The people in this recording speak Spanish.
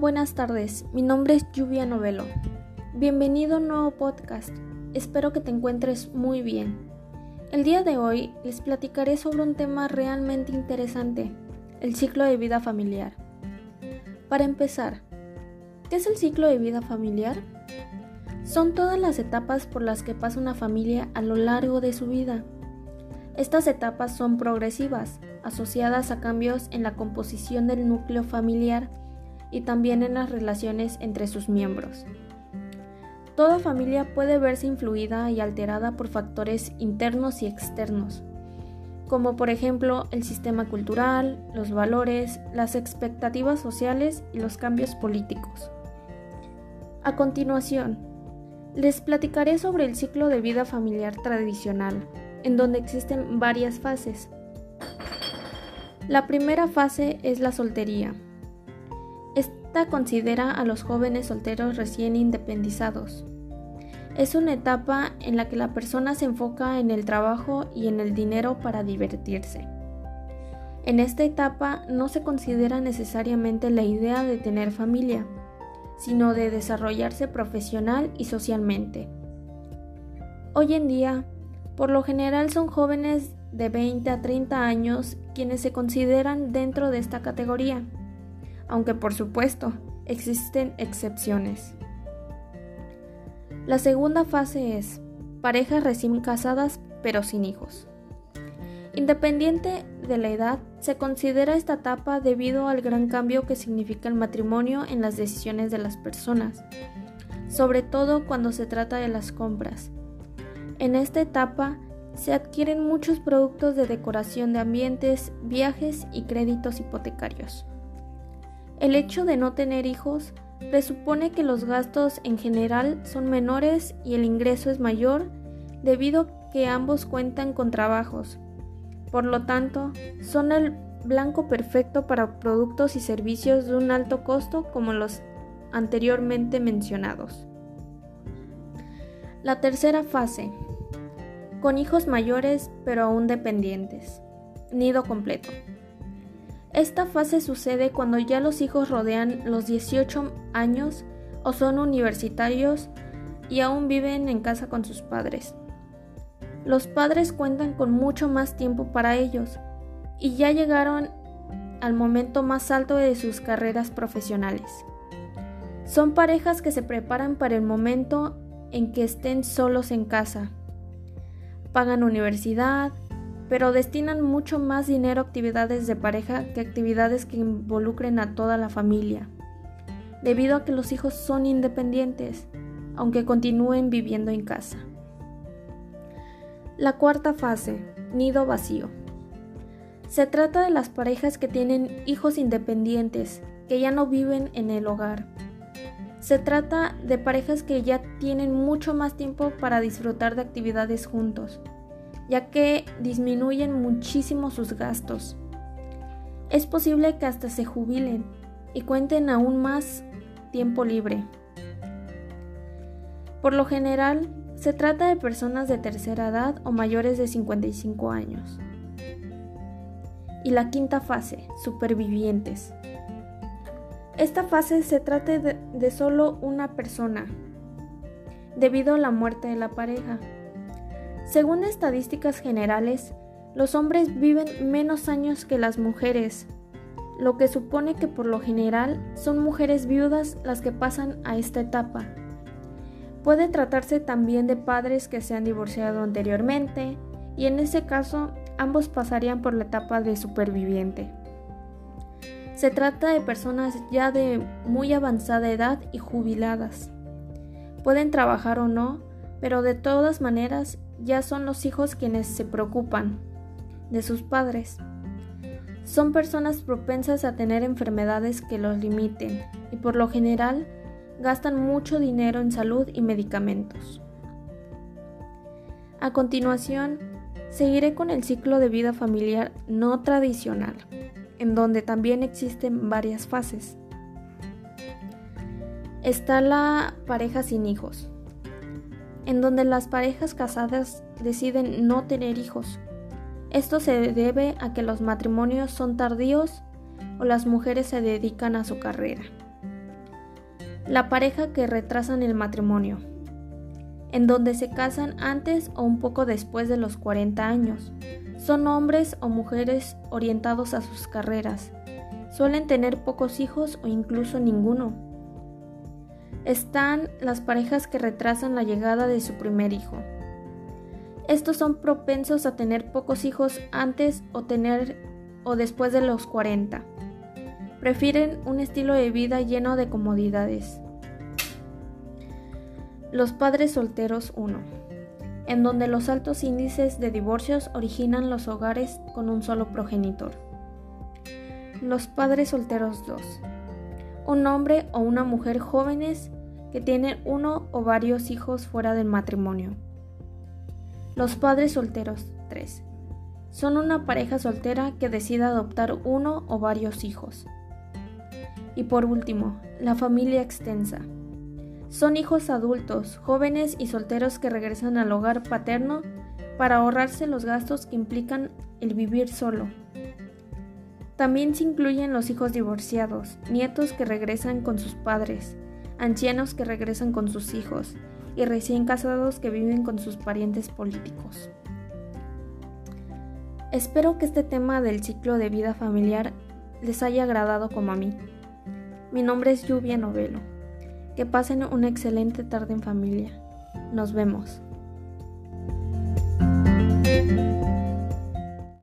Buenas tardes. Mi nombre es Lluvia Novelo. Bienvenido a un nuevo podcast. Espero que te encuentres muy bien. El día de hoy les platicaré sobre un tema realmente interesante, el ciclo de vida familiar. Para empezar, ¿qué es el ciclo de vida familiar? Son todas las etapas por las que pasa una familia a lo largo de su vida. Estas etapas son progresivas, asociadas a cambios en la composición del núcleo familiar y también en las relaciones entre sus miembros. Toda familia puede verse influida y alterada por factores internos y externos, como por ejemplo el sistema cultural, los valores, las expectativas sociales y los cambios políticos. A continuación, les platicaré sobre el ciclo de vida familiar tradicional, en donde existen varias fases. La primera fase es la soltería, esta considera a los jóvenes solteros recién independizados. Es una etapa en la que la persona se enfoca en el trabajo y en el dinero para divertirse. En esta etapa no se considera necesariamente la idea de tener familia, sino de desarrollarse profesional y socialmente. Hoy en día, por lo general son jóvenes de 20 a 30 años quienes se consideran dentro de esta categoría aunque por supuesto existen excepciones. La segunda fase es parejas recién casadas pero sin hijos. Independiente de la edad, se considera esta etapa debido al gran cambio que significa el matrimonio en las decisiones de las personas, sobre todo cuando se trata de las compras. En esta etapa se adquieren muchos productos de decoración de ambientes, viajes y créditos hipotecarios. El hecho de no tener hijos presupone que los gastos en general son menores y el ingreso es mayor debido a que ambos cuentan con trabajos. Por lo tanto, son el blanco perfecto para productos y servicios de un alto costo como los anteriormente mencionados. La tercera fase. Con hijos mayores pero aún dependientes. Nido completo. Esta fase sucede cuando ya los hijos rodean los 18 años o son universitarios y aún viven en casa con sus padres. Los padres cuentan con mucho más tiempo para ellos y ya llegaron al momento más alto de sus carreras profesionales. Son parejas que se preparan para el momento en que estén solos en casa. Pagan universidad, pero destinan mucho más dinero a actividades de pareja que actividades que involucren a toda la familia, debido a que los hijos son independientes, aunque continúen viviendo en casa. La cuarta fase, nido vacío. Se trata de las parejas que tienen hijos independientes, que ya no viven en el hogar. Se trata de parejas que ya tienen mucho más tiempo para disfrutar de actividades juntos, ya que disminuyen muchísimo sus gastos. Es posible que hasta se jubilen y cuenten aún más tiempo libre. Por lo general, se trata de personas de tercera edad o mayores de 55 años. Y la quinta fase, supervivientes. Esta fase se trata de, de solo una persona, debido a la muerte de la pareja. Según estadísticas generales, los hombres viven menos años que las mujeres, lo que supone que por lo general son mujeres viudas las que pasan a esta etapa. Puede tratarse también de padres que se han divorciado anteriormente y en ese caso ambos pasarían por la etapa de superviviente. Se trata de personas ya de muy avanzada edad y jubiladas. Pueden trabajar o no, pero de todas maneras ya son los hijos quienes se preocupan de sus padres. Son personas propensas a tener enfermedades que los limiten y por lo general gastan mucho dinero en salud y medicamentos. A continuación, seguiré con el ciclo de vida familiar no tradicional, en donde también existen varias fases. Está la pareja sin hijos, en donde las parejas casadas deciden no tener hijos. Esto se debe a que los matrimonios son tardíos o las mujeres se dedican a su carrera. La pareja que retrasan el matrimonio, en donde se casan antes o un poco después de los 40 años. Son hombres o mujeres orientados a sus carreras. Suelen tener pocos hijos o incluso ninguno. Están las parejas que retrasan la llegada de su primer hijo. Estos son propensos a tener pocos hijos antes o tener o después de los 40. Prefieren un estilo de vida lleno de comodidades. Los padres solteros 1, en donde los altos índices de divorcios originan los hogares con un solo progenitor. Los padres solteros 2, un hombre o una mujer jóvenes que tienen uno o varios hijos fuera del matrimonio. Los padres solteros 3. Son una pareja soltera que decide adoptar uno o varios hijos. Y por último, la familia extensa. Son hijos adultos, jóvenes y solteros que regresan al hogar paterno para ahorrarse los gastos que implican el vivir solo. También se incluyen los hijos divorciados, nietos que regresan con sus padres, ancianos que regresan con sus hijos, y recién casados que viven con sus parientes políticos. Espero que este tema del ciclo de vida familiar les haya agradado como a mí. Mi nombre es Lluvia Novelo. Que pasen una excelente tarde en familia. Nos vemos.